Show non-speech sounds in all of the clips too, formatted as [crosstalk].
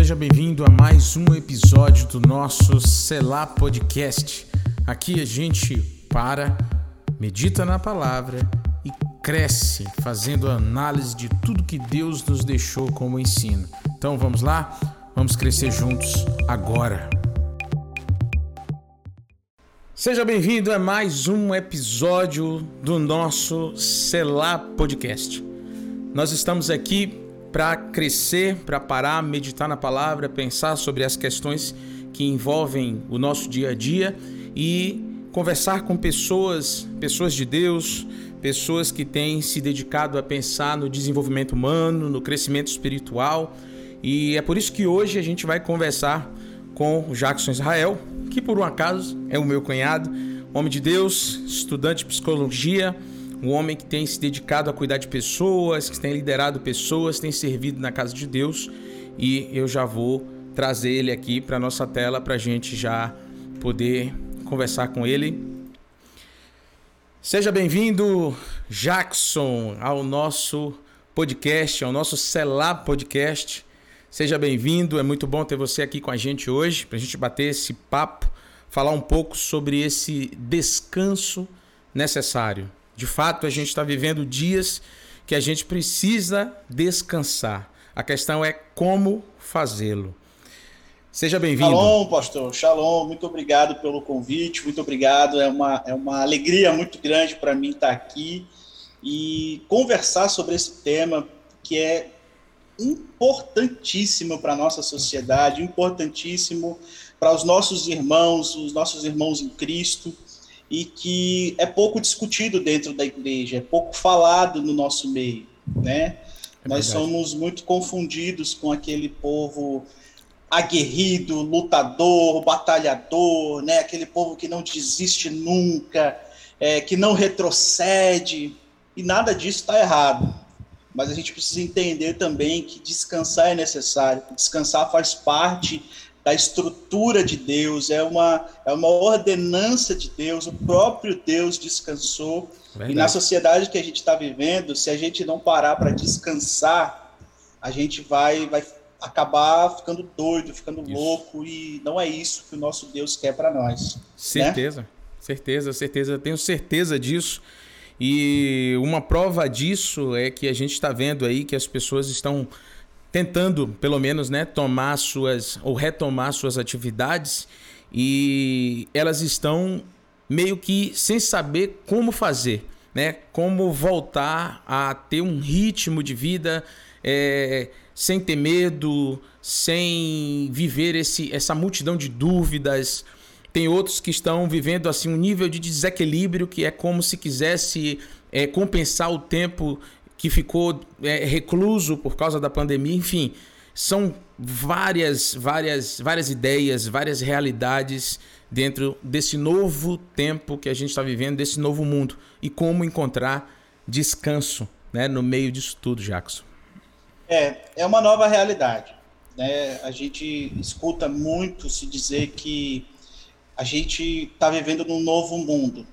Seja bem-vindo a mais um episódio do nosso Selá Podcast. Aqui a gente para, medita na palavra e cresce fazendo análise de tudo que Deus nos deixou como ensino. Então vamos lá? Vamos crescer juntos agora. Seja bem-vindo a mais um episódio do nosso Selá Podcast. Nós estamos aqui para crescer, para parar, meditar na palavra, pensar sobre as questões que envolvem o nosso dia a dia e conversar com pessoas, pessoas de Deus, pessoas que têm se dedicado a pensar no desenvolvimento humano, no crescimento espiritual. E é por isso que hoje a gente vai conversar com o Jackson Israel, que por um acaso é o meu cunhado, homem de Deus, estudante de psicologia, um homem que tem se dedicado a cuidar de pessoas, que tem liderado pessoas, tem servido na casa de Deus. E eu já vou trazer ele aqui para nossa tela para a gente já poder conversar com ele. Seja bem-vindo, Jackson, ao nosso podcast, ao nosso Celar Podcast. Seja bem-vindo, é muito bom ter você aqui com a gente hoje, para a gente bater esse papo, falar um pouco sobre esse descanso necessário. De fato, a gente está vivendo dias que a gente precisa descansar. A questão é como fazê-lo. Seja bem-vindo. Shalom, pastor. Shalom, muito obrigado pelo convite, muito obrigado. É uma, é uma alegria muito grande para mim estar aqui e conversar sobre esse tema que é importantíssimo para a nossa sociedade, importantíssimo para os nossos irmãos, os nossos irmãos em Cristo e que é pouco discutido dentro da igreja, é pouco falado no nosso meio, né? É Nós somos muito confundidos com aquele povo aguerrido, lutador, batalhador, né? Aquele povo que não desiste nunca, é, que não retrocede, e nada disso está errado. Mas a gente precisa entender também que descansar é necessário, descansar faz parte da estrutura de Deus, é uma, é uma ordenança de Deus, o próprio Deus descansou. Verdade. E na sociedade que a gente está vivendo, se a gente não parar para descansar, a gente vai, vai acabar ficando doido, ficando isso. louco, e não é isso que o nosso Deus quer para nós. Certeza, né? certeza, certeza, tenho certeza disso. E uma prova disso é que a gente está vendo aí que as pessoas estão tentando, pelo menos, né, tomar suas ou retomar suas atividades e elas estão meio que sem saber como fazer, né? Como voltar a ter um ritmo de vida é, sem ter medo, sem viver esse, essa multidão de dúvidas. Tem outros que estão vivendo assim um nível de desequilíbrio que é como se quisesse é, compensar o tempo que ficou é, recluso por causa da pandemia, enfim, são várias, várias, várias ideias, várias realidades dentro desse novo tempo que a gente está vivendo, desse novo mundo e como encontrar descanso, né, no meio disso tudo, Jackson. É, é uma nova realidade. Né? A gente escuta muito se dizer que a gente está vivendo num novo mundo.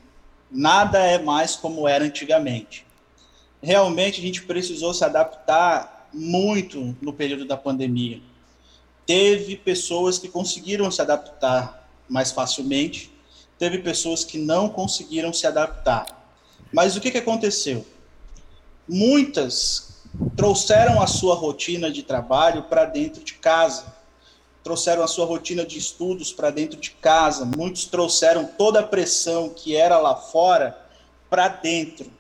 Nada é mais como era antigamente realmente a gente precisou se adaptar muito no período da pandemia. Teve pessoas que conseguiram se adaptar mais facilmente, teve pessoas que não conseguiram se adaptar. Mas o que, que aconteceu? Muitas trouxeram a sua rotina de trabalho para dentro de casa, trouxeram a sua rotina de estudos para dentro de casa, muitos trouxeram toda a pressão que era lá fora para dentro.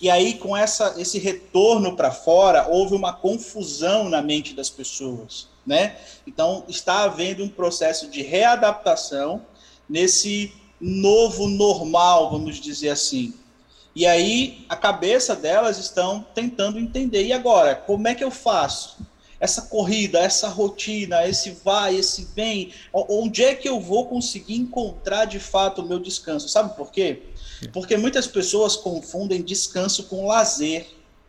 E aí, com essa, esse retorno para fora, houve uma confusão na mente das pessoas. Né? Então, está havendo um processo de readaptação nesse novo normal, vamos dizer assim. E aí, a cabeça delas estão tentando entender. E agora, como é que eu faço? Essa corrida, essa rotina, esse vai, esse vem, onde é que eu vou conseguir encontrar de fato o meu descanso? Sabe por quê? Porque muitas pessoas confundem descanso com lazer.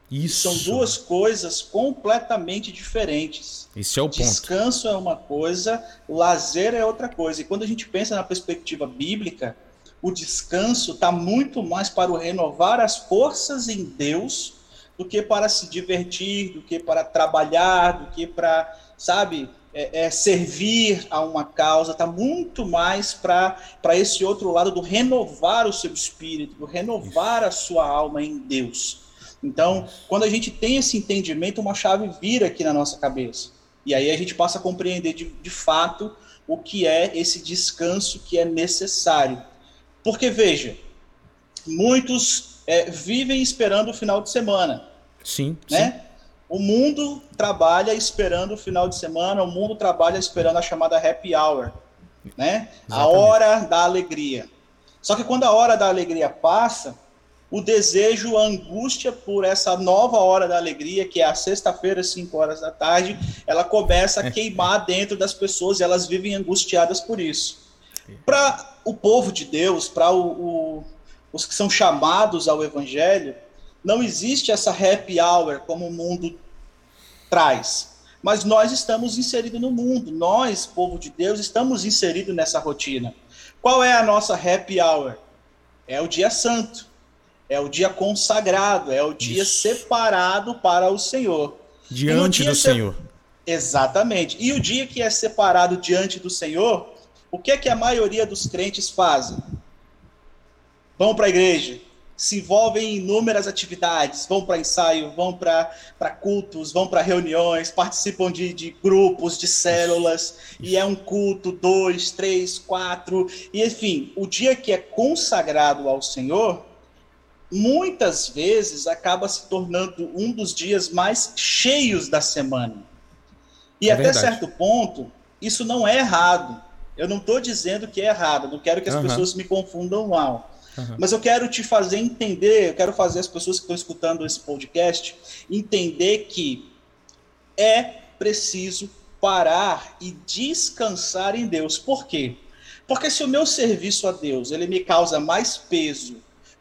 Isso. São duas coisas completamente diferentes. Isso é o ponto. Descanso é uma coisa, lazer é outra coisa. E quando a gente pensa na perspectiva bíblica, o descanso está muito mais para o renovar as forças em Deus do que para se divertir, do que para trabalhar, do que para, sabe, é, é servir a uma causa, está muito mais para esse outro lado do renovar o seu espírito, do renovar a sua alma em Deus. Então, quando a gente tem esse entendimento, uma chave vira aqui na nossa cabeça. E aí a gente passa a compreender de, de fato o que é esse descanso que é necessário. Porque, veja, muitos é, vivem esperando o final de semana. Sim. Né? Sim. O mundo trabalha esperando o final de semana, o mundo trabalha esperando a chamada happy hour, né? A hora da alegria. Só que quando a hora da alegria passa, o desejo, a angústia por essa nova hora da alegria, que é a sexta-feira, 5 horas da tarde, ela começa a [laughs] queimar dentro das pessoas e elas vivem angustiadas por isso. Para o povo de Deus, para os que são chamados ao evangelho, não existe essa happy hour como o mundo traz. Mas nós estamos inseridos no mundo, nós, povo de Deus, estamos inseridos nessa rotina. Qual é a nossa happy hour? É o dia santo, é o dia consagrado, é o dia Isso. separado para o Senhor. Diante do se... Senhor. Exatamente. E o dia que é separado diante do Senhor, o que é que a maioria dos crentes fazem? Vão para a igreja, se envolvem em inúmeras atividades, vão para ensaio, vão para cultos, vão para reuniões, participam de, de, grupos, de células, e é um culto, dois, três, quatro, e enfim, o dia que é consagrado ao Senhor, muitas vezes acaba se tornando um dos dias mais cheios da semana. E é até verdade. certo ponto, isso não é errado. Eu não estou dizendo que é errado, não quero que as uhum. pessoas me confundam mal. Uhum. Mas eu quero te fazer entender, eu quero fazer as pessoas que estão escutando esse podcast entender que é preciso parar e descansar em Deus. Por quê? Porque se o meu serviço a Deus ele me causa mais peso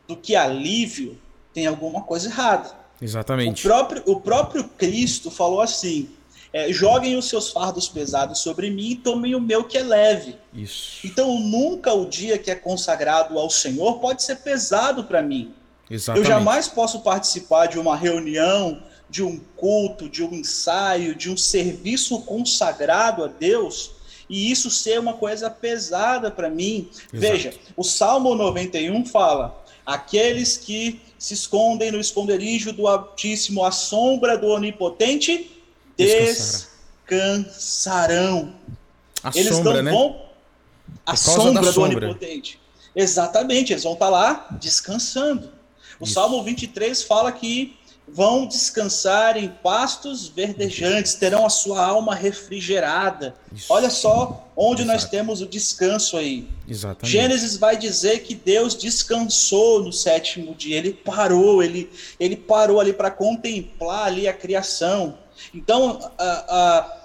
do que alívio, tem alguma coisa errada. Exatamente. O próprio, o próprio Cristo falou assim: é, joguem os seus fardos pesados sobre mim e tomem o meu que é leve. Isso. Então, nunca o dia que é consagrado ao Senhor pode ser pesado para mim. Exatamente. Eu jamais posso participar de uma reunião, de um culto, de um ensaio, de um serviço consagrado a Deus e isso ser uma coisa pesada para mim. Exato. Veja, o Salmo 91 fala: aqueles que se escondem no esconderijo do Altíssimo, à sombra do Onipotente, descansarão. A eles sombra, não né? vão. A sombra do sombra. onipotente. Exatamente, eles vão estar tá lá descansando. O Isso. Salmo 23 fala que vão descansar em pastos verdejantes, terão a sua alma refrigerada. Isso. Olha só onde Exato. nós temos o descanso aí. Exatamente. Gênesis vai dizer que Deus descansou no sétimo dia, ele parou, ele, ele parou ali para contemplar ali a criação. Então, a, a,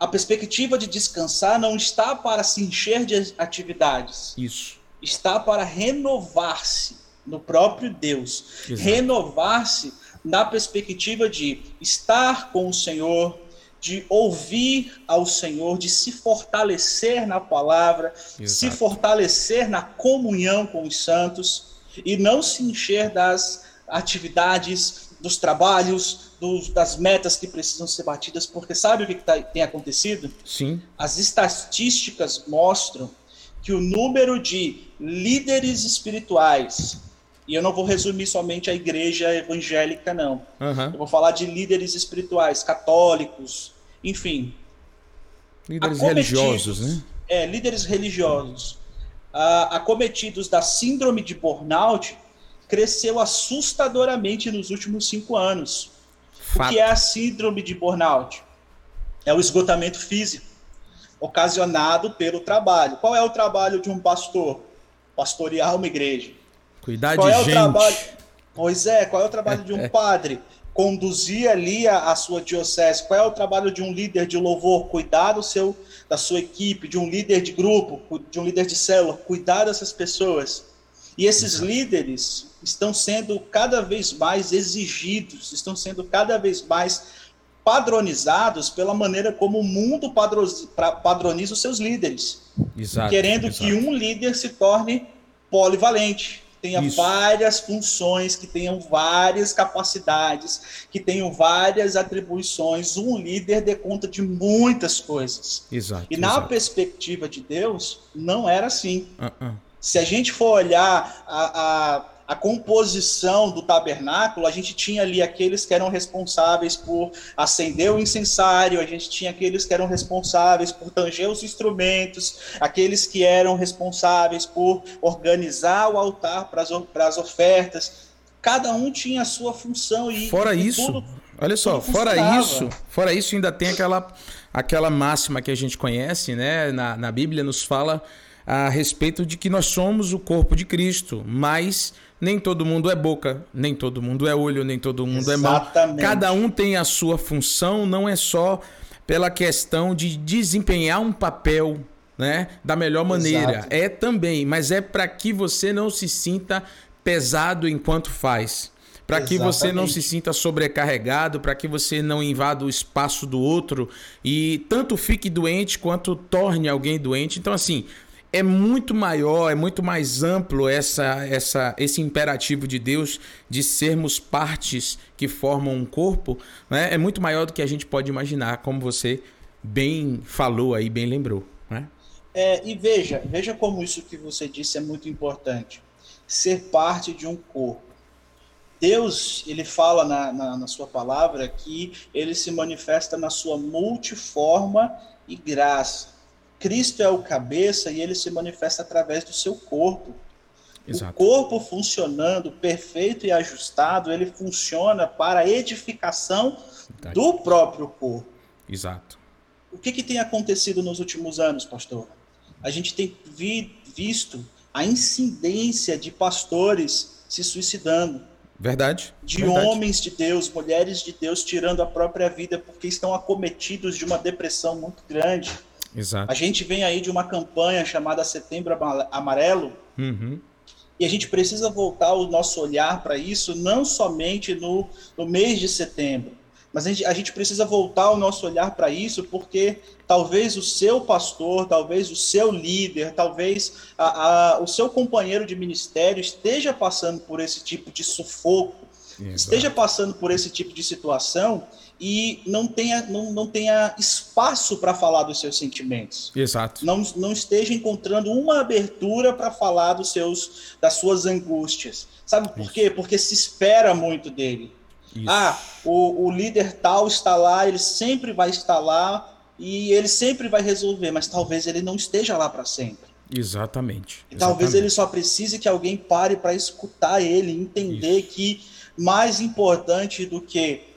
a perspectiva de descansar não está para se encher de atividades. Isso. Está para renovar-se no próprio Deus. Renovar-se na perspectiva de estar com o Senhor, de ouvir ao Senhor, de se fortalecer na palavra, Exato. se fortalecer na comunhão com os santos e não se encher das atividades, dos trabalhos, dos, das metas que precisam ser batidas, porque sabe o que, que tá, tem acontecido? Sim. As estatísticas mostram que o número de líderes espirituais, e eu não vou resumir somente a igreja evangélica, não. Uhum. Eu vou falar de líderes espirituais, católicos, enfim. Líderes religiosos, né? É, líderes religiosos. Uh, acometidos da síndrome de burnout cresceu assustadoramente nos últimos cinco anos. Fato. O que é a síndrome de burnout? É o esgotamento físico ocasionado pelo trabalho. Qual é o trabalho de um pastor? Pastorear uma igreja. Cuidar qual de é gente. O trabalho... Pois é, qual é o trabalho de um [laughs] padre? Conduzir ali a, a, sua diocese. Qual é o trabalho de um líder de louvor? Cuidar do seu, da sua equipe, de um líder de grupo, de um líder de célula, cuidar dessas pessoas. E esses líderes estão sendo cada vez mais exigidos, estão sendo cada vez mais padronizados pela maneira como o mundo padroniza os seus líderes. Exato, querendo exato. que um líder se torne polivalente, tenha Isso. várias funções, que tenham várias capacidades, que tenham várias atribuições. Um líder dê conta de muitas coisas. Exato. E na perspectiva de Deus, não era assim. Uh -uh. Se a gente for olhar a, a a composição do tabernáculo, a gente tinha ali aqueles que eram responsáveis por acender o incensário, a gente tinha aqueles que eram responsáveis por tanger os instrumentos, aqueles que eram responsáveis por organizar o altar para as ofertas. Cada um tinha a sua função e fora e isso, tudo, olha só, fora isso, fora isso ainda tem aquela aquela máxima que a gente conhece, né? Na, na Bíblia nos fala a respeito de que nós somos o corpo de Cristo, mas nem todo mundo é boca, nem todo mundo é olho, nem todo mundo Exatamente. é mão. Cada um tem a sua função, não é só pela questão de desempenhar um papel né, da melhor maneira. Exato. É também, mas é para que você não se sinta pesado enquanto faz. Para que você não se sinta sobrecarregado, para que você não invada o espaço do outro e tanto fique doente quanto torne alguém doente. Então, assim, é muito maior, é muito mais amplo essa, essa, esse imperativo de Deus de sermos partes que formam um corpo, né? é muito maior do que a gente pode imaginar, como você bem falou aí, bem lembrou. Né? É, e veja, veja como isso que você disse é muito importante. Ser parte de um corpo. Deus, ele fala na, na, na sua palavra que ele se manifesta na sua multiforma e graça. Cristo é o cabeça e ele se manifesta através do seu corpo. Exato. O corpo funcionando perfeito e ajustado, ele funciona para a edificação Verdade. do próprio corpo. Exato. O que, que tem acontecido nos últimos anos, pastor? A gente tem vi, visto a incidência de pastores se suicidando. Verdade. De verdade. homens de Deus, mulheres de Deus tirando a própria vida porque estão acometidos de uma depressão muito grande Exato. A gente vem aí de uma campanha chamada Setembro Amarelo. Uhum. E a gente precisa voltar o nosso olhar para isso, não somente no, no mês de setembro, mas a gente, a gente precisa voltar o nosso olhar para isso, porque talvez o seu pastor, talvez o seu líder, talvez a, a, o seu companheiro de ministério esteja passando por esse tipo de sufoco, Exato. esteja passando por esse tipo de situação e não tenha, não, não tenha espaço para falar dos seus sentimentos. Exato. Não, não esteja encontrando uma abertura para falar dos seus, das suas angústias. Sabe por Isso. quê? Porque se espera muito dele. Isso. Ah, o, o líder tal está lá, ele sempre vai estar lá e ele sempre vai resolver, mas talvez ele não esteja lá para sempre. Exatamente. E talvez Exatamente. ele só precise que alguém pare para escutar ele, entender Isso. que mais importante do que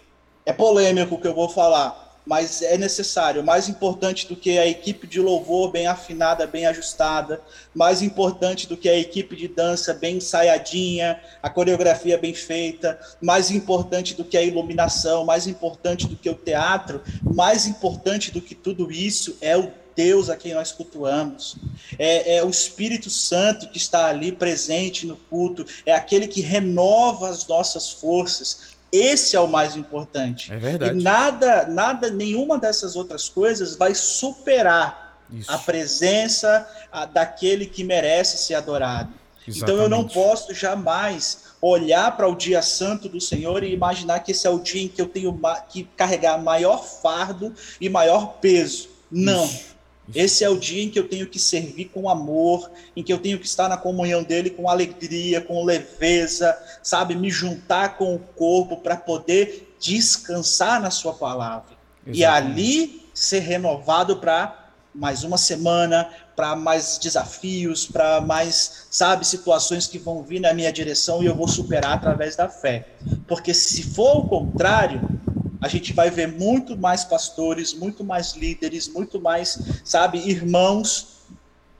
é polêmico o que eu vou falar, mas é necessário. Mais importante do que a equipe de louvor bem afinada, bem ajustada, mais importante do que a equipe de dança bem ensaiadinha, a coreografia bem feita, mais importante do que a iluminação, mais importante do que o teatro, mais importante do que tudo isso é o Deus a quem nós cultuamos, é, é, o Espírito Santo que está ali presente no culto, é aquele que renova as nossas forças, esse é o mais importante. É verdade. E nada, nada, nenhuma dessas outras coisas vai superar Isso. a presença a, daquele que merece ser adorado. Exatamente. Então eu não posso jamais olhar para o dia santo do Senhor e imaginar que esse é o dia em que eu tenho que carregar maior fardo e maior peso. Não. Isso. Esse é o dia em que eu tenho que servir com amor, em que eu tenho que estar na comunhão dele com alegria, com leveza, sabe, me juntar com o corpo para poder descansar na sua palavra. Exatamente. E ali ser renovado para mais uma semana, para mais desafios, para mais, sabe, situações que vão vir na minha direção e eu vou superar através da fé. Porque se for o contrário, a gente vai ver muito mais pastores, muito mais líderes, muito mais, sabe, irmãos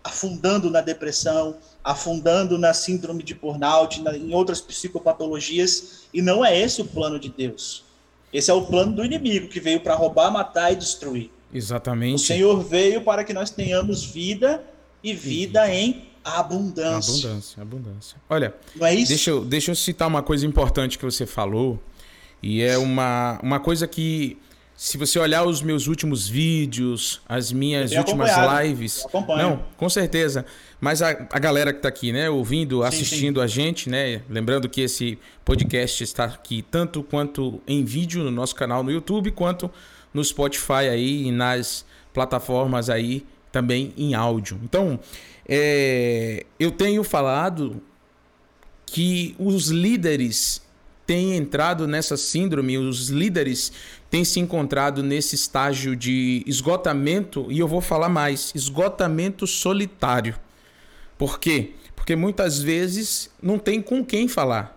afundando na depressão, afundando na síndrome de burnout, na, em outras psicopatologias, e não é esse o plano de Deus. Esse é o plano do inimigo que veio para roubar, matar e destruir. Exatamente. O Senhor veio para que nós tenhamos vida e vida em abundância. Abundância, abundância. Olha, não é isso? Deixa, eu, deixa eu citar uma coisa importante que você falou e é uma, uma coisa que se você olhar os meus últimos vídeos, as minhas últimas lives. Não, com certeza. Mas a, a galera que está aqui, né, ouvindo, sim, assistindo sim. a gente, né? Lembrando que esse podcast está aqui tanto quanto em vídeo no nosso canal no YouTube, quanto no Spotify aí e nas plataformas aí também em áudio. Então, é, eu tenho falado que os líderes têm entrado nessa síndrome, os líderes têm se encontrado nesse estágio de esgotamento, e eu vou falar mais: esgotamento solitário. Por quê? Porque muitas vezes não tem com quem falar.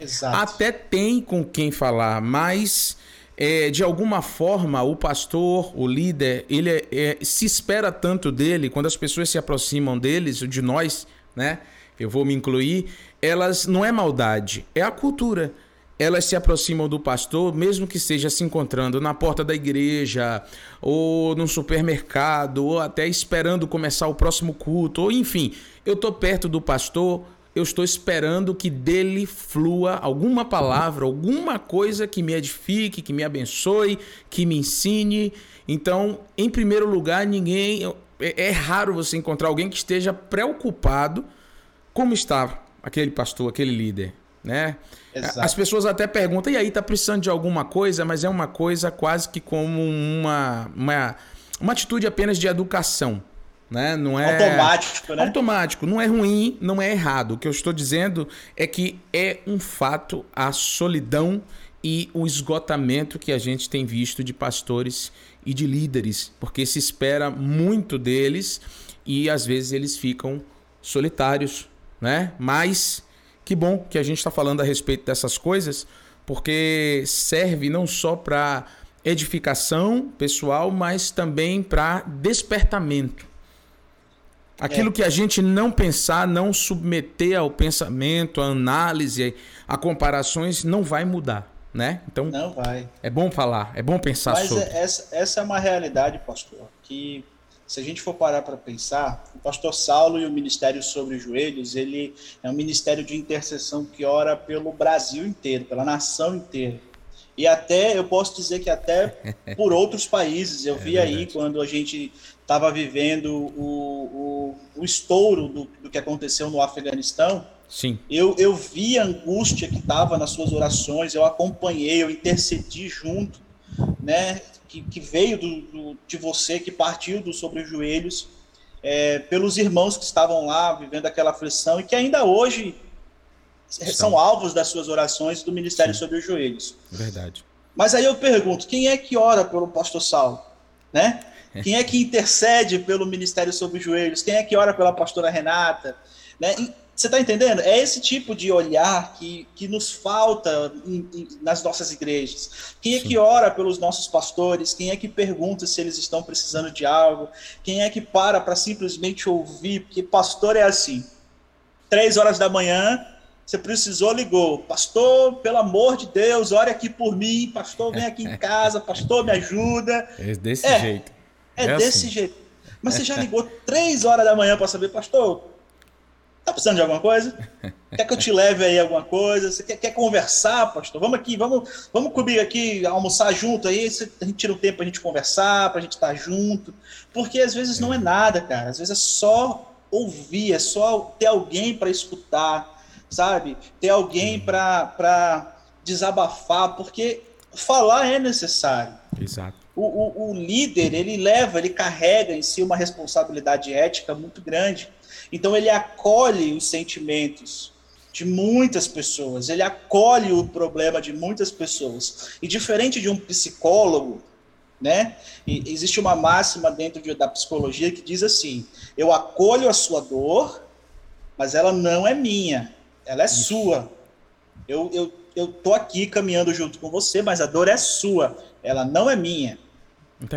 Exato. Até tem com quem falar, mas é, de alguma forma o pastor, o líder, ele é, é, se espera tanto dele, quando as pessoas se aproximam deles, de nós, né? Eu vou me incluir, elas não é maldade, é a cultura elas se aproximam do pastor, mesmo que seja se encontrando na porta da igreja, ou num supermercado, ou até esperando começar o próximo culto, ou enfim, eu estou perto do pastor, eu estou esperando que dele flua alguma palavra, alguma coisa que me edifique, que me abençoe, que me ensine. Então, em primeiro lugar, ninguém. É, é raro você encontrar alguém que esteja preocupado como está aquele pastor, aquele líder né? Exato. As pessoas até perguntam, e aí, tá precisando de alguma coisa? Mas é uma coisa quase que como uma, uma, uma atitude apenas de educação. Né? Não é automático, né? Automático, não é ruim, não é errado. O que eu estou dizendo é que é um fato a solidão e o esgotamento que a gente tem visto de pastores e de líderes, porque se espera muito deles e às vezes eles ficam solitários, né? Mas que bom que a gente está falando a respeito dessas coisas, porque serve não só para edificação pessoal, mas também para despertamento. Aquilo é. que a gente não pensar, não submeter ao pensamento, à análise, a comparações, não vai mudar, né? Então, não vai. É bom falar, é bom pensar Mas sobre. Essa, essa é uma realidade, pastor, que se a gente for parar para pensar, o pastor Saulo e o Ministério sobre os Joelhos, ele é um ministério de intercessão que ora pelo Brasil inteiro, pela nação inteira. E até, eu posso dizer que até [laughs] por outros países. Eu é vi verdade. aí quando a gente estava vivendo o, o, o estouro do, do, que aconteceu no Afeganistão. Sim. Eu, eu vi a angústia que estava nas suas orações, eu acompanhei, eu intercedi junto, né? Que, que veio do, do, de você, que partiu do sobre os joelhos, é, pelos irmãos que estavam lá vivendo aquela aflição e que ainda hoje Estão. são alvos das suas orações do Ministério Sim. sobre os joelhos. Verdade. Mas aí eu pergunto, quem é que ora pelo pastor Saulo? Né? [laughs] Quem é que intercede pelo Ministério sobre os joelhos? Quem é que ora pela pastora Renata? Né? Você está entendendo? É esse tipo de olhar que, que nos falta em, em, nas nossas igrejas. Quem é que ora pelos nossos pastores? Quem é que pergunta se eles estão precisando de algo? Quem é que para para simplesmente ouvir? Porque pastor é assim. Três horas da manhã, você precisou, ligou. Pastor, pelo amor de Deus, ore aqui por mim. Pastor, vem aqui em [laughs] casa. Pastor, me ajuda. É desse é, jeito. É, é desse assim. jeito. Mas você já ligou três horas da manhã para saber, pastor, Tá precisando de alguma coisa? [laughs] Quer que eu te leve aí alguma coisa? Você quer, quer conversar, pastor? Vamos aqui, vamos, vamos comigo aqui, almoçar junto aí. A gente tira um tempo pra gente conversar, pra gente estar tá junto. Porque às vezes não é nada, cara. Às vezes é só ouvir, é só ter alguém para escutar, sabe? Ter alguém para desabafar, porque falar é necessário. Exato. O, o, o líder, ele leva, ele carrega em si uma responsabilidade ética muito grande então ele acolhe os sentimentos de muitas pessoas, ele acolhe o problema de muitas pessoas. E diferente de um psicólogo, né? E existe uma máxima dentro de, da psicologia que diz assim: eu acolho a sua dor, mas ela não é minha, ela é Isso. sua. Eu, eu, eu tô aqui caminhando junto com você, mas a dor é sua, ela não é minha.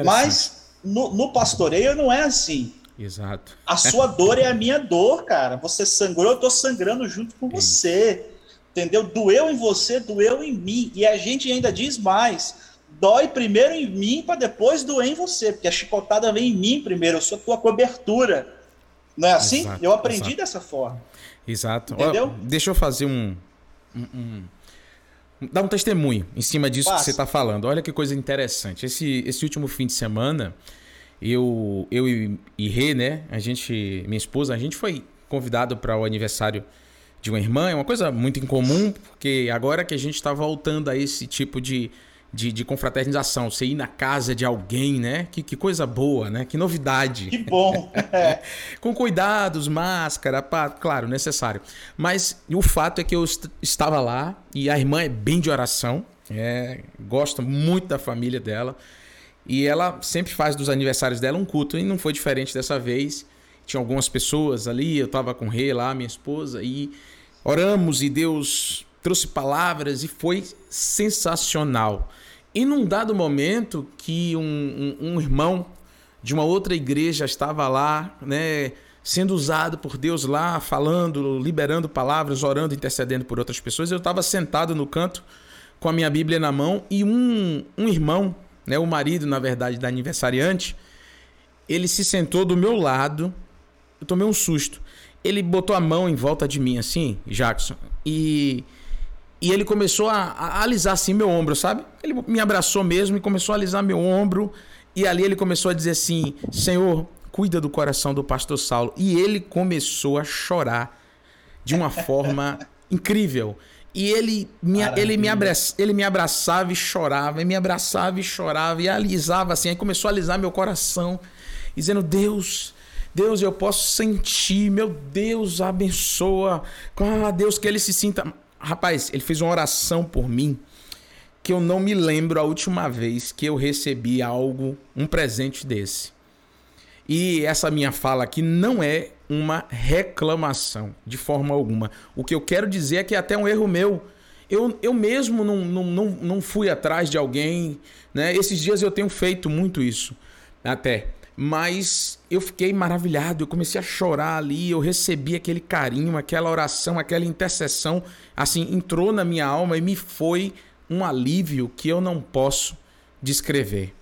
Mas no, no pastoreio não é assim. Exato. A sua dor é a minha dor, cara. Você sangrou, eu tô sangrando junto com você. Entendeu? Doeu em você, doeu em mim. E a gente ainda diz mais: dói primeiro em mim para depois doer em você, porque a chicotada vem em mim primeiro, eu sou tua cobertura. Não é assim? Exato, eu aprendi exato. dessa forma. Exato. Entendeu? Ó, deixa eu fazer um, um, dar um testemunho em cima disso Passa. que você está falando. Olha que coisa interessante. Esse, esse último fim de semana, eu, eu e, e Rê, né? A gente, minha esposa, a gente foi convidado para o aniversário de uma irmã. É uma coisa muito incomum, porque agora que a gente está voltando a esse tipo de, de, de, confraternização, você ir na casa de alguém, né? Que, que coisa boa, né? Que novidade. Que bom. [laughs] Com cuidados, máscara, pá, claro, necessário. Mas o fato é que eu est estava lá e a irmã é bem de oração, é, gosta muito da família dela. E ela sempre faz dos aniversários dela um culto, e não foi diferente dessa vez. Tinha algumas pessoas ali, eu estava com o Rei lá, minha esposa, e oramos e Deus trouxe palavras e foi sensacional. E num dado momento que um, um, um irmão de uma outra igreja estava lá, né, sendo usado por Deus lá, falando, liberando palavras, orando, intercedendo por outras pessoas. Eu estava sentado no canto com a minha Bíblia na mão e um, um irmão, né, o marido, na verdade, da aniversariante, ele se sentou do meu lado. Eu tomei um susto. Ele botou a mão em volta de mim, assim, Jackson, e e ele começou a, a, alisar assim meu ombro, sabe? Ele me abraçou mesmo e começou a alisar meu ombro. E ali ele começou a dizer assim: Senhor, cuida do coração do pastor Saulo. E ele começou a chorar de uma forma [laughs] incrível. E ele me, ele, me abraça, ele me abraçava e chorava, e me abraçava e chorava, e alisava assim. Aí começou a alisar meu coração, dizendo: Deus, Deus, eu posso sentir, meu Deus, abençoa. Ah, Deus, que ele se sinta. Rapaz, ele fez uma oração por mim que eu não me lembro a última vez que eu recebi algo, um presente desse. E essa minha fala aqui não é uma reclamação, de forma alguma. O que eu quero dizer é que é até um erro meu. Eu, eu mesmo não, não, não, não fui atrás de alguém. Né? Esses dias eu tenho feito muito isso. Até. Mas eu fiquei maravilhado, eu comecei a chorar ali, eu recebi aquele carinho, aquela oração, aquela intercessão, assim, entrou na minha alma e me foi um alívio que eu não posso descrever.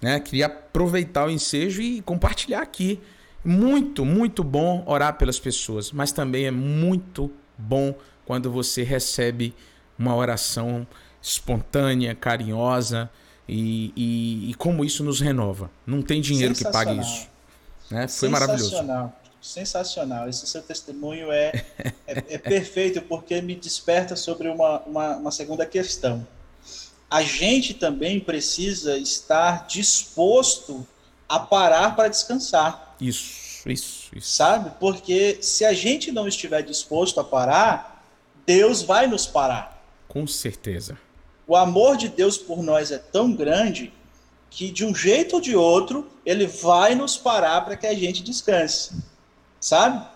Né? Queria aproveitar o ensejo e compartilhar aqui. Muito, muito bom orar pelas pessoas, mas também é muito bom quando você recebe uma oração espontânea, carinhosa, e, e, e, como isso nos renova. Não tem dinheiro que pague isso. Né? Foi maravilhoso. Sensacional. Esse seu testemunho é, é, é, perfeito porque me desperta sobre uma, uma, uma segunda questão. A gente também precisa estar disposto a parar para descansar. Isso, isso, isso. Sabe? Porque se a gente não estiver disposto a parar, Deus vai nos parar. Com certeza. O amor de Deus por nós é tão grande que, de um jeito ou de outro, ele vai nos parar para que a gente descanse. Sabe?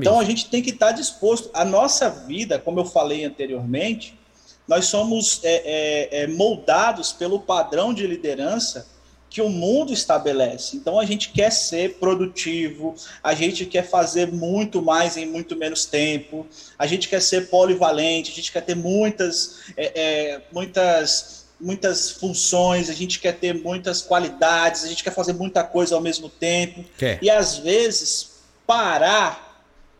Então a gente tem que estar disposto. A nossa vida, como eu falei anteriormente, nós somos é, é, é, moldados pelo padrão de liderança que o mundo estabelece. Então a gente quer ser produtivo, a gente quer fazer muito mais em muito menos tempo, a gente quer ser polivalente, a gente quer ter muitas, é, é, muitas, muitas funções, a gente quer ter muitas qualidades, a gente quer fazer muita coisa ao mesmo tempo. Quer. E às vezes parar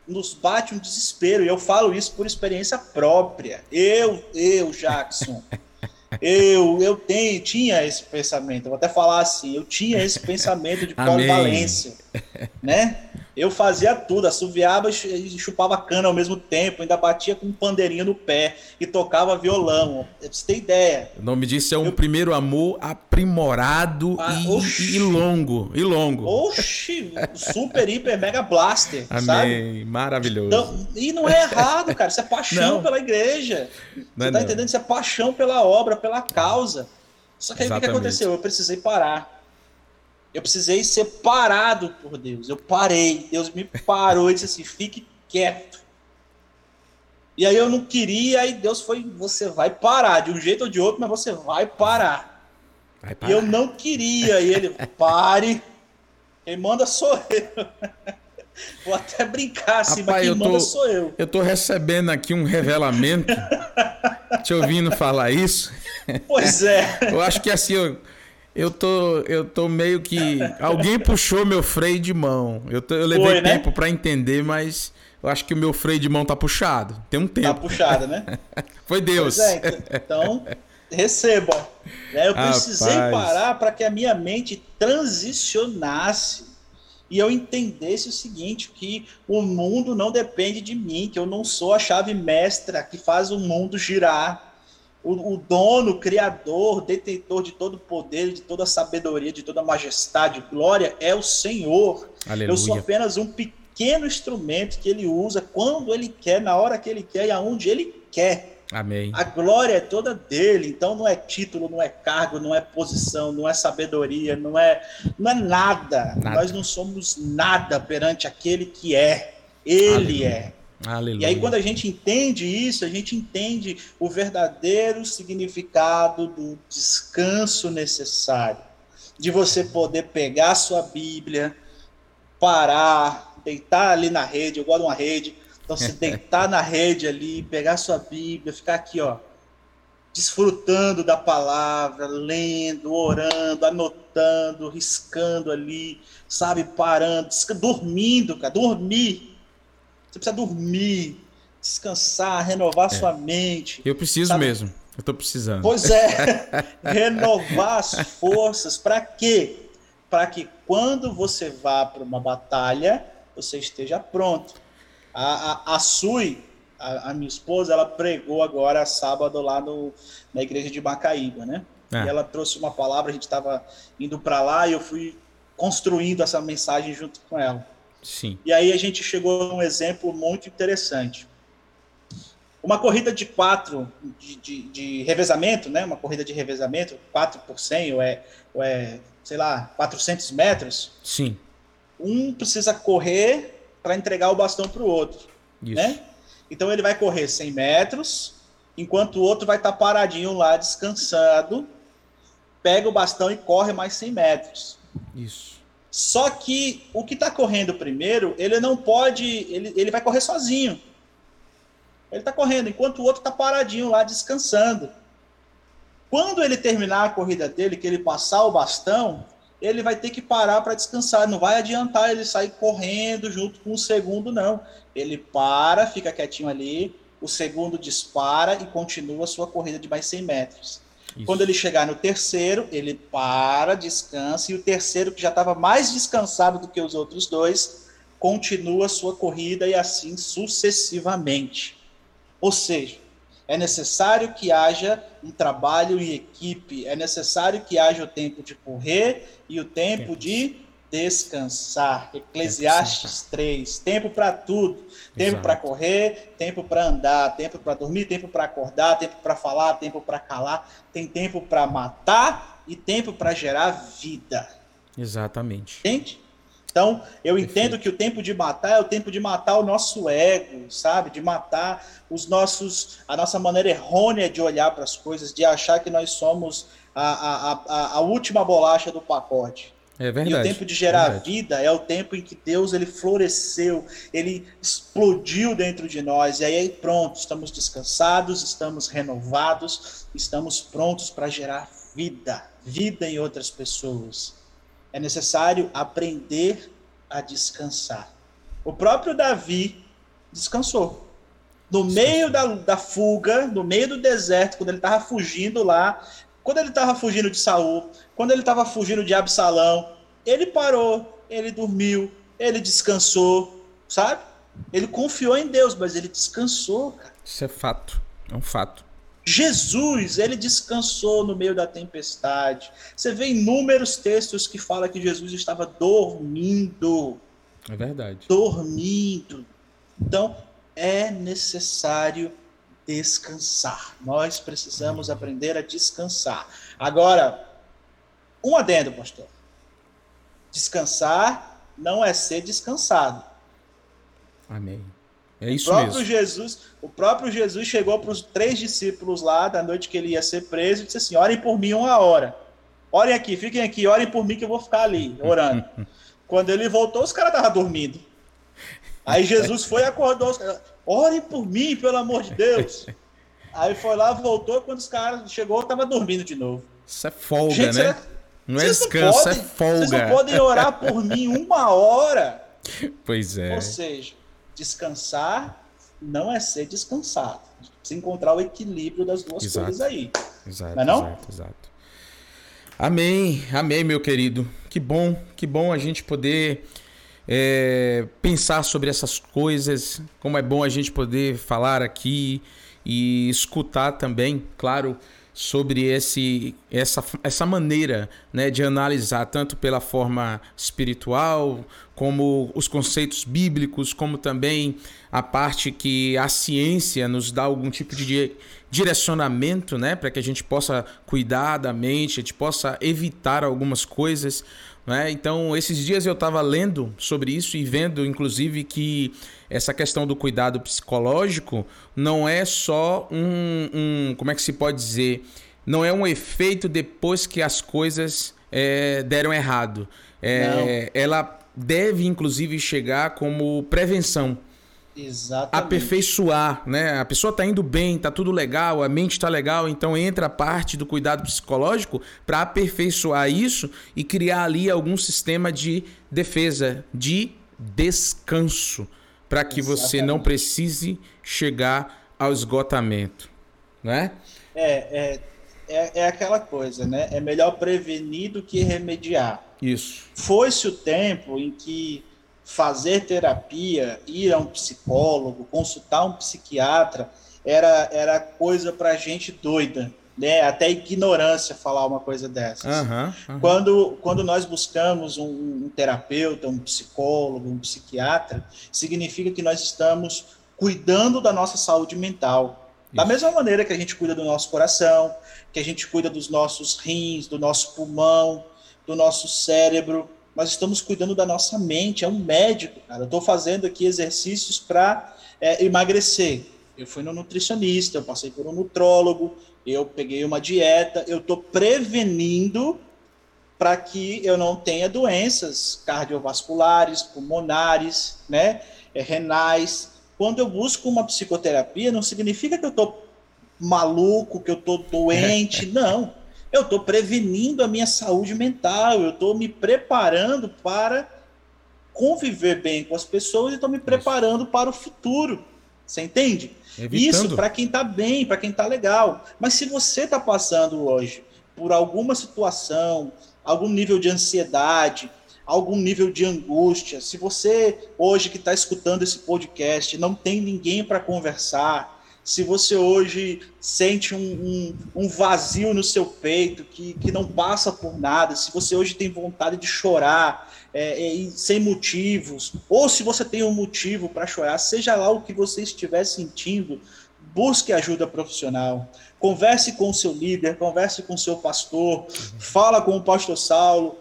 nos bate um desespero. E eu falo isso por experiência própria. Eu, eu, Jackson. [laughs] Eu, eu tenho, tinha esse pensamento, vou até falar assim, eu tinha esse [laughs] pensamento de polivalência, né? Eu fazia tudo, assoviava e chupava cana ao mesmo tempo, ainda batia com um pandeirinho no pé e tocava violão. Você tem ideia? O nome disso é um eu... primeiro amor aprimorado ah, e, e, longo. E longo. Oxi, super, hiper, mega blaster. Amém. Sabe? Maravilhoso. Então, e não é errado, cara. Isso é paixão não. pela igreja. Não Você é tá não. entendendo? Isso é paixão pela obra, pela causa. Só que aí o que aconteceu? Eu precisei parar. Eu precisei ser parado por Deus. Eu parei. Deus me parou e disse assim: fique quieto. E aí eu não queria, e Deus foi: você vai parar, de um jeito ou de outro, mas você vai parar. Vai parar. E eu não queria, e ele: pare. Quem manda sou eu. [laughs] Vou até brincar assim, Rapaz, mas quem manda sou eu. Eu tô recebendo aqui um revelamento, [laughs] te ouvindo falar isso. Pois é. Eu acho que assim, eu, Eu tô, eu tô meio que. Alguém puxou meu freio de mão. Eu, tô, eu levei Foi, né? tempo para entender, mas eu acho que o meu freio de mão tá puxado. Tem um tempo. Tá puxado, né? [laughs] Foi Deus. É, então, receba. Né? Eu precisei Rapaz. parar para que a minha mente transicionasse e eu entendesse o seguinte, que o mundo não depende de mim, que eu não sou a chave mestra que faz o mundo girar. O, o dono, o criador, detentor de todo o poder, de toda a sabedoria, de toda a majestade, glória é o Senhor. Aleluia. Eu sou apenas um pequeno instrumento que ele usa quando ele quer, na hora que ele quer e aonde ele quer. Amém. A glória é toda dele, então não é título, não é cargo, não é posição, não é sabedoria, não é, não é nada. nada. Nós não somos nada perante aquele que é. Ele Aleluia. é. Aleluia. E aí, quando a gente entende isso, a gente entende o verdadeiro significado do descanso necessário. De você poder pegar a sua Bíblia, parar, deitar ali na rede, eu gosto de uma rede, então, se [laughs] deitar na rede ali, pegar sua Bíblia, ficar aqui, ó, desfrutando da palavra, lendo, orando, anotando, riscando ali, sabe, parando, dormindo, cara, dormir. Você precisa dormir, descansar, renovar é. sua mente. Eu preciso sabe? mesmo. Eu tô precisando. Pois é. [laughs] renovar as forças para quê? Para que quando você vá para uma batalha, você esteja pronto. A, a, a Sui, a, a, minha esposa, ela pregou agora sábado lá no, na igreja de Macaíba, né? É. E ela trouxe uma palavra, a gente estava indo para lá e eu fui construindo essa mensagem junto com ela. Sim. E aí a gente chegou a um exemplo muito interessante. Uma corrida de quatro, de, de, de, revezamento, né? Uma corrida de revezamento, 4 por 100, ou é, ou é, sei lá, 400 metros. Sim. Um precisa correr para entregar o bastão para o outro. Isso. Né? Então ele vai correr 100 metros, enquanto o outro vai estar tá paradinho lá, descansado, pega o bastão e corre mais 100 metros. Isso. Só que o que está correndo primeiro, ele não pode, ele, ele vai correr sozinho. Ele está correndo, enquanto o outro está paradinho lá, descansando. Quando ele terminar a corrida dele, que ele passar o bastão, ele vai ter que parar para descansar. Não vai adiantar ele sair correndo junto com o segundo, não. Ele para, fica quietinho ali, o segundo dispara e continua a sua corrida de mais 100 metros. Isso. Quando ele chegar no terceiro, ele para, descansa, e o terceiro, que já estava mais descansado do que os outros dois, continua a sua corrida e assim sucessivamente. Ou seja, é necessário que haja um trabalho em equipe, é necessário que haja o tempo de correr e o tempo de descansar. Eclesiastes 3, tempo para tudo. Tempo para correr, tempo para andar, tempo para dormir, tempo para acordar, tempo para falar, tempo para calar, tem tempo para matar e tempo para gerar vida. Exatamente. Entende? Então, eu entendo que o tempo de matar é o tempo de matar o nosso ego, sabe? De matar os nossos, a nossa maneira errônea de olhar para as coisas, de achar que nós somos a, a, a, a última bolacha do pacote. É verdade. E o tempo de gerar verdade. vida é o tempo em que Deus ele floresceu, ele explodiu dentro de nós. E aí pronto, estamos descansados, estamos renovados, estamos prontos para gerar vida, vida em outras pessoas é necessário aprender a descansar. O próprio Davi descansou. No meio da, da fuga, no meio do deserto, quando ele estava fugindo lá, quando ele estava fugindo de Saul, quando ele estava fugindo de Absalão, ele parou, ele dormiu, ele descansou, sabe? Ele confiou em Deus, mas ele descansou, cara. Isso é fato, é um fato. Jesus, ele descansou no meio da tempestade. Você vê inúmeros textos que falam que Jesus estava dormindo. É verdade. Dormindo. Então, é necessário descansar. Nós precisamos aprender a descansar. Agora, um adendo, pastor. Descansar não é ser descansado. Amém. É isso o próprio mesmo. Jesus, o próprio Jesus chegou para os três discípulos lá da noite que ele ia ser preso e disse assim: "Orem por mim uma hora. Orem aqui, fiquem aqui, orem por mim que eu vou ficar ali orando". [laughs] Quando ele voltou, os caras estavam dormindo. Aí Jesus foi e acordou "Orem por mim, pelo amor de Deus". Aí foi lá, voltou, quando os caras chegou, estava dormindo de novo. Isso é folga, Gente, né? Será, Não é descanso, é folga. Vocês não podem orar por mim uma hora. [laughs] Pois é. Ou seja, descansar não é ser descansado. Precisa encontrar o equilíbrio das duas exato. coisas aí. Exato, não é não? exato, exato. Amém, amém, meu querido. Que bom, que bom a gente poder é, pensar sobre essas coisas. Como é bom a gente poder falar aqui e escutar também, claro, sobre esse, essa, essa maneira né, de analisar, tanto pela forma espiritual, como os conceitos bíblicos, como também a parte que a ciência nos dá algum tipo de direcionamento, né, para que a gente possa cuidar da mente, a gente possa evitar algumas coisas. Né? Então, esses dias eu estava lendo sobre isso e vendo, inclusive, que essa questão do cuidado psicológico não é só um, um como é que se pode dizer, não é um efeito depois que as coisas é, deram errado. É, ela deve, inclusive, chegar como prevenção. Exatamente. Aperfeiçoar, né? A pessoa está indo bem, está tudo legal, a mente está legal, então entra a parte do cuidado psicológico para aperfeiçoar isso e criar ali algum sistema de defesa, de descanso, para que Exatamente. você não precise chegar ao esgotamento, né? É, é, é, é aquela coisa, né? É melhor prevenir do que remediar. Isso. Foi-se o tempo em que fazer terapia, ir a um psicólogo, consultar um psiquiatra, era, era coisa para gente doida, né? Até ignorância falar uma coisa dessas. Uhum, uhum. Quando, quando nós buscamos um, um, terapeuta, um psicólogo, um psiquiatra, significa que nós estamos cuidando da nossa saúde mental. Da mesma maneira que a gente cuida do nosso coração, que a gente cuida dos nossos rins, do nosso pulmão, do nosso cérebro, nós estamos cuidando da nossa mente, é um médico, cara. Eu estou fazendo aqui exercícios para é, emagrecer. Eu fui no nutricionista, eu passei por um nutrólogo, eu peguei uma dieta, eu estou prevenindo para que eu não tenha doenças cardiovasculares, pulmonares, né, é, renais. Quando eu busco uma psicoterapia, não significa que eu estou maluco, que eu estou doente, [laughs] não eu estou prevenindo a minha saúde mental, eu estou me preparando para conviver bem com as pessoas e estou me preparando para o futuro. Você entende? Evitando. Isso para quem está bem, para quem está legal. Mas se você está passando hoje por alguma situação, algum nível de ansiedade, algum nível de angústia, se você hoje que está escutando esse podcast não tem ninguém para conversar, se você hoje sente um, um, um, vazio no seu peito que, que não passa por nada, se você hoje tem vontade de chorar é, é, sem motivos, ou se você tem um motivo para chorar, seja lá o que você estiver sentindo, busque ajuda profissional. Converse com o seu líder, converse com o seu pastor, fala com o pastor Saulo,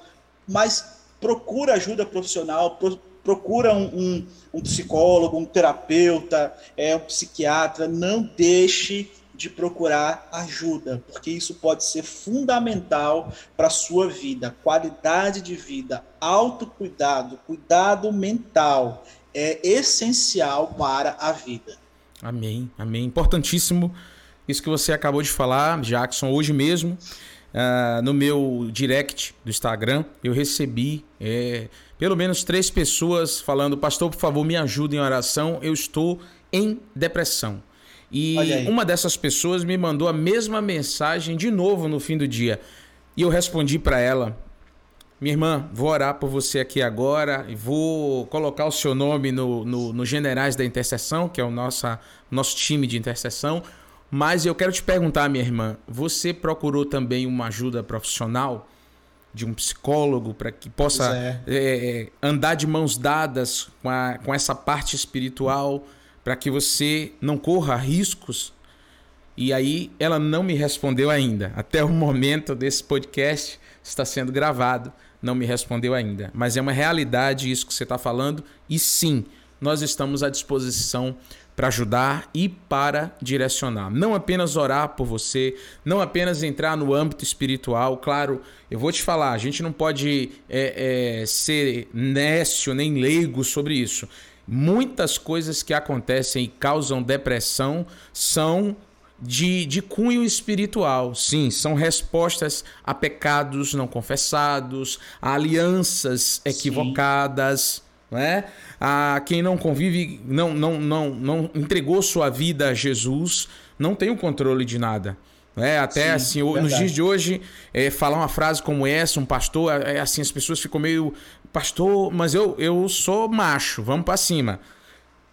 mas procura ajuda profissional, procura um, um, um psicólogo, um terapeuta, é, um psiquiatra, não deixe de procurar ajuda, porque isso pode ser fundamental para a sua vida, qualidade de vida, autocuidado, cuidado mental é essencial para a vida. Amém, amém. Importantíssimo isso que você acabou de falar, Jackson, hoje mesmo, uh, no meu direct do Instagram, eu recebi é, pelo menos três pessoas falando: Pastor, por favor, me ajude em oração, eu estou em depressão. E uma dessas pessoas me mandou a mesma mensagem de novo no fim do dia. E eu respondi para ela: Minha irmã, vou orar por você aqui agora e vou colocar o seu nome no, no, no Generais da Intercessão, que é o nosso, nosso time de intercessão. Mas eu quero te perguntar, minha irmã, você procurou também uma ajuda profissional? De um psicólogo para que possa é. É, é, andar de mãos dadas com, a, com essa parte espiritual para que você não corra riscos. E aí ela não me respondeu ainda. Até o momento desse podcast está sendo gravado, não me respondeu ainda. Mas é uma realidade isso que você está falando. E sim, nós estamos à disposição para ajudar e para direcionar. Não apenas orar por você, não apenas entrar no âmbito espiritual. Claro, eu vou te falar, a gente não pode é, é, ser nécio nem leigo sobre isso. Muitas coisas que acontecem e causam depressão são de, de cunho espiritual. Sim, são respostas a pecados não confessados, a alianças equivocadas. Né? A quem não convive, não, não, não, não entregou sua vida a Jesus, não tem o controle de nada. É, até Sim, assim, verdade. nos dias de hoje, é, falar uma frase como essa, um pastor, é, assim, as pessoas ficam meio. Pastor, mas eu, eu sou macho, vamos para cima.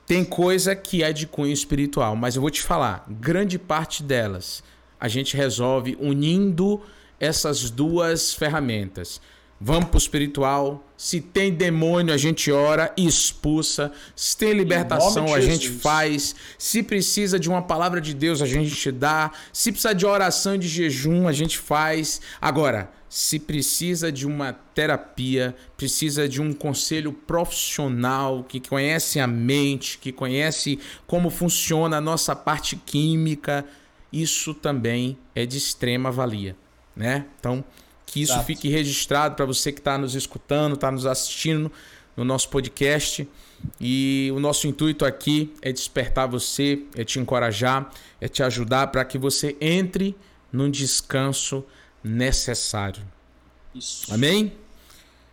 Tem coisa que é de cunho espiritual, mas eu vou te falar, grande parte delas a gente resolve unindo essas duas ferramentas. Vamos para o espiritual. Se tem demônio, a gente ora e expulsa. Se tem libertação, a gente faz. Se precisa de uma palavra de Deus, a gente dá. Se precisa de oração e de jejum, a gente faz. Agora, se precisa de uma terapia, precisa de um conselho profissional que conhece a mente, que conhece como funciona a nossa parte química, isso também é de extrema valia, né? Então, que isso Exato. fique registrado para você que está nos escutando, está nos assistindo no nosso podcast. E o nosso intuito aqui é despertar você, é te encorajar, é te ajudar para que você entre num descanso necessário. Isso. Amém?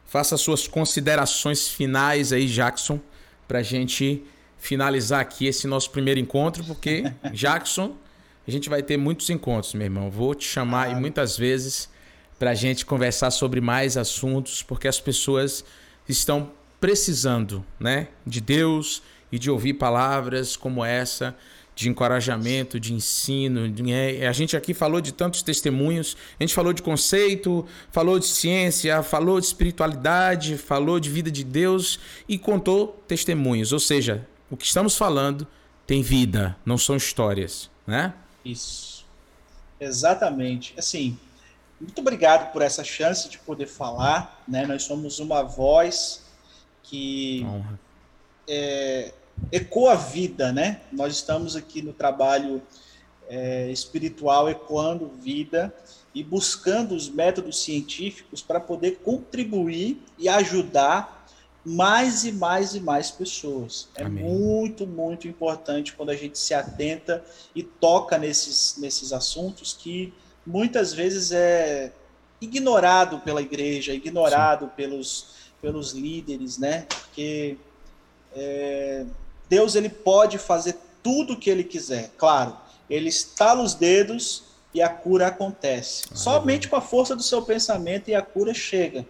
Faça suas considerações finais aí, Jackson, para a gente finalizar aqui esse nosso primeiro encontro, porque, [laughs] Jackson, a gente vai ter muitos encontros, meu irmão. Vou te chamar ah. muitas vezes para a gente conversar sobre mais assuntos, porque as pessoas estão precisando, né, de Deus e de ouvir palavras como essa, de encorajamento, de ensino. De, é, a gente aqui falou de tantos testemunhos, a gente falou de conceito, falou de ciência, falou de espiritualidade, falou de vida de Deus e contou testemunhos. Ou seja, o que estamos falando tem vida, não são histórias, né? Isso. Exatamente. Assim, muito obrigado por essa chance de poder falar. Né? Nós somos uma voz que é, ecoa a vida. Né? Nós estamos aqui no trabalho é, espiritual ecoando vida e buscando os métodos científicos para poder contribuir e ajudar mais e mais e mais pessoas. É Amém. muito, muito importante quando a gente se atenta e toca nesses, nesses assuntos que muitas vezes é ignorado pela igreja, ignorado pelos, pelos líderes, né? Porque é, Deus ele pode fazer tudo o que ele quiser. Claro, ele estala os dedos e a cura acontece. Ah, Somente com a força do seu pensamento e a cura chega.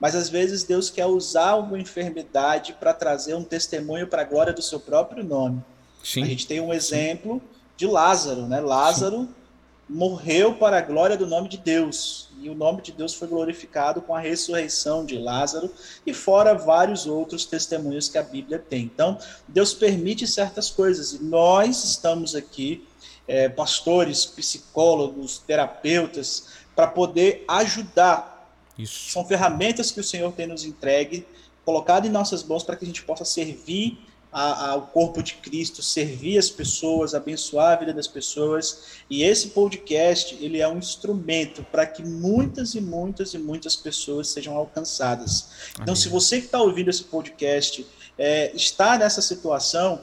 Mas às vezes Deus quer usar uma enfermidade para trazer um testemunho para a glória do seu próprio nome. Sim. A gente tem um exemplo de Lázaro, né? Lázaro Sim morreu para a glória do nome de Deus. E o nome de Deus foi glorificado com a ressurreição de Lázaro e fora vários outros testemunhos que a Bíblia tem. Então, Deus permite certas coisas e nós estamos aqui, é, pastores, psicólogos, terapeutas, para poder ajudar. Isso. São ferramentas que o Senhor tem nos entregue, colocado em nossas mãos para que a gente possa servir ao corpo de Cristo, servir as pessoas, abençoar a vida das pessoas. E esse podcast, ele é um instrumento para que muitas e muitas e muitas pessoas sejam alcançadas. Amém. Então, se você que está ouvindo esse podcast é, está nessa situação,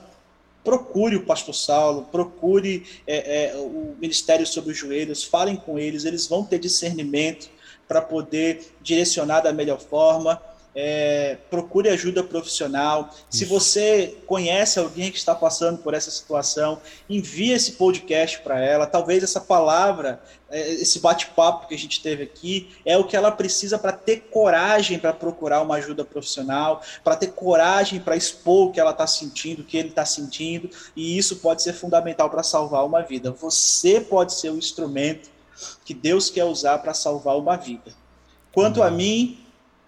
procure o pastor Saulo, procure é, é, o Ministério sobre os Joelhos, falem com eles, eles vão ter discernimento para poder direcionar da melhor forma é, procure ajuda profissional. Isso. Se você conhece alguém que está passando por essa situação, envie esse podcast para ela. Talvez essa palavra, é, esse bate-papo que a gente teve aqui, é o que ela precisa para ter coragem para procurar uma ajuda profissional, para ter coragem para expor o que ela está sentindo, o que ele está sentindo, e isso pode ser fundamental para salvar uma vida. Você pode ser o instrumento que Deus quer usar para salvar uma vida. Quanto a mim,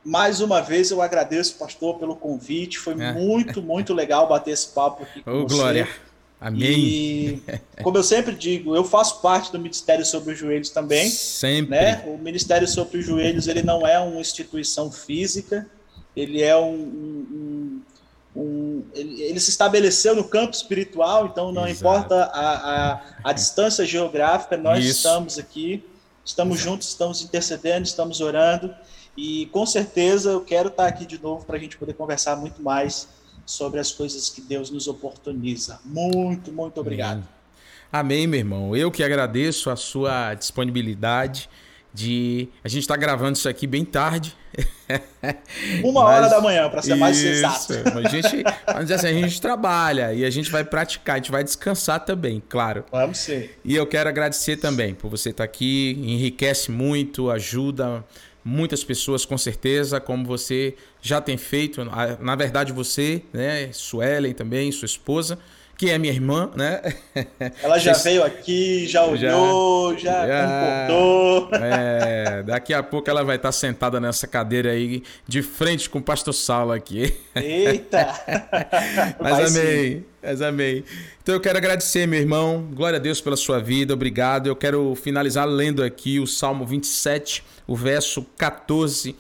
mais uma vez eu agradeço, pastor, pelo convite. Foi é. muito, muito legal bater esse papo aqui com oh, você. Glória. Amém. E, como eu sempre digo, eu faço parte do Ministério sobre os Joelhos também. Sempre. Né? O Ministério sobre os Joelhos ele não é uma instituição física, ele é um, um, um ele, ele, se estabeleceu no campo espiritual, então não Exato. importa a, a, a, distância geográfica, nós Isso. estamos aqui, estamos Exato. juntos, estamos intercedendo, estamos orando. E com certeza eu quero estar aqui de novo para a gente poder conversar muito mais sobre as coisas que Deus nos oportuniza. Muito, muito obrigado. Amém, meu irmão. Eu que agradeço a sua disponibilidade de. A gente está gravando isso aqui bem tarde. [laughs] Uma mas, hora da manhã, para ser isso, mais exato. A gente, vamos dizer assim, a gente trabalha e a gente vai praticar, a gente vai descansar também, claro. Vamos ser. E eu quero agradecer também por você estar aqui, enriquece muito, ajuda muitas pessoas com certeza, como você já tem feito. Na verdade, você, né, Suelen também, sua esposa que é minha irmã, né? Ela já Vocês... veio aqui, já olhou, já, já concordou. É, daqui a pouco ela vai estar sentada nessa cadeira aí, de frente com o pastor Saulo aqui. Eita! [laughs] mas vai amei, sim. mas amei. Então eu quero agradecer, meu irmão. Glória a Deus pela sua vida, obrigado. Eu quero finalizar lendo aqui o Salmo 27, o verso 14,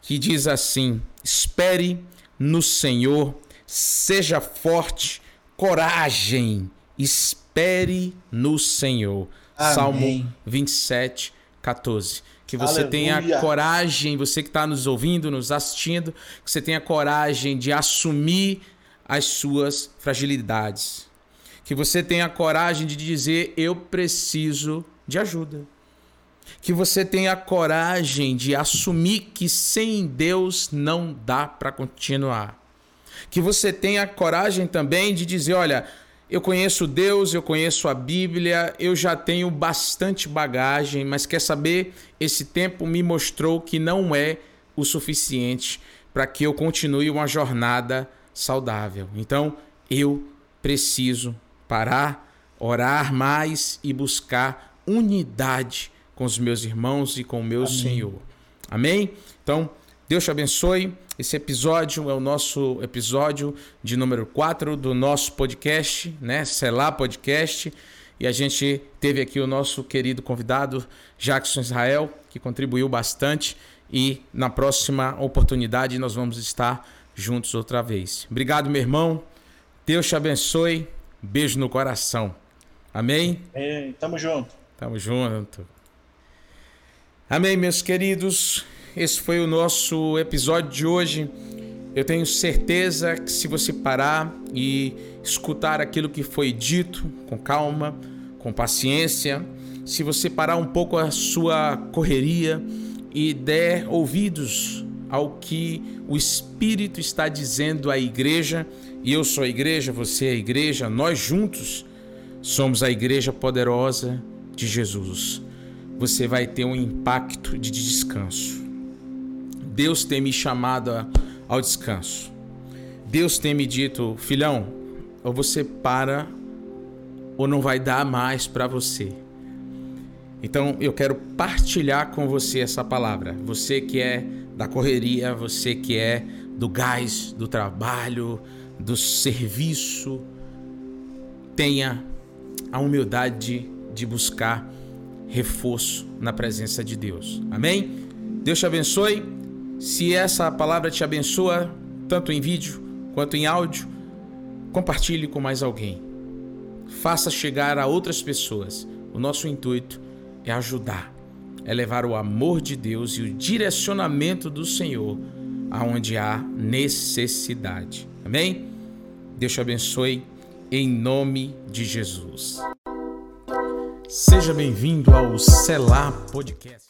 que diz assim: Espere no Senhor, seja forte coragem, espere no Senhor. Amém. Salmo 27, 14. Que você Aleluia. tenha coragem, você que está nos ouvindo, nos assistindo, que você tenha coragem de assumir as suas fragilidades. Que você tenha coragem de dizer: Eu preciso de ajuda. Que você tenha coragem de assumir que sem Deus não dá para continuar que você tenha coragem também de dizer: olha, eu conheço Deus, eu conheço a Bíblia, eu já tenho bastante bagagem, mas quer saber? Esse tempo me mostrou que não é o suficiente para que eu continue uma jornada saudável. Então, eu preciso parar, orar mais e buscar unidade com os meus irmãos e com o meu Amém. Senhor. Amém? Então, Deus te abençoe. Esse episódio é o nosso episódio de número 4 do nosso podcast, né? Selá Podcast. E a gente teve aqui o nosso querido convidado, Jackson Israel, que contribuiu bastante. E na próxima oportunidade nós vamos estar juntos outra vez. Obrigado, meu irmão. Deus te abençoe. Beijo no coração. Amém? Amém. Tamo junto. Tamo junto. Amém, meus queridos esse foi o nosso episódio de hoje. Eu tenho certeza que se você parar e escutar aquilo que foi dito com calma, com paciência, se você parar um pouco a sua correria e der ouvidos ao que o Espírito está dizendo à igreja, e eu sou a igreja, você é a igreja, nós juntos somos a igreja poderosa de Jesus. Você vai ter um impacto de descanso. Deus tem me chamado ao descanso. Deus tem me dito, filhão, ou você para ou não vai dar mais para você. Então eu quero partilhar com você essa palavra. Você que é da correria, você que é do gás, do trabalho, do serviço, tenha a humildade de buscar reforço na presença de Deus. Amém? Deus te abençoe. Se essa palavra te abençoa, tanto em vídeo quanto em áudio, compartilhe com mais alguém. Faça chegar a outras pessoas. O nosso intuito é ajudar, é levar o amor de Deus e o direcionamento do Senhor aonde há necessidade. Amém? Deus te abençoe em nome de Jesus. Seja bem-vindo ao Selar Podcast.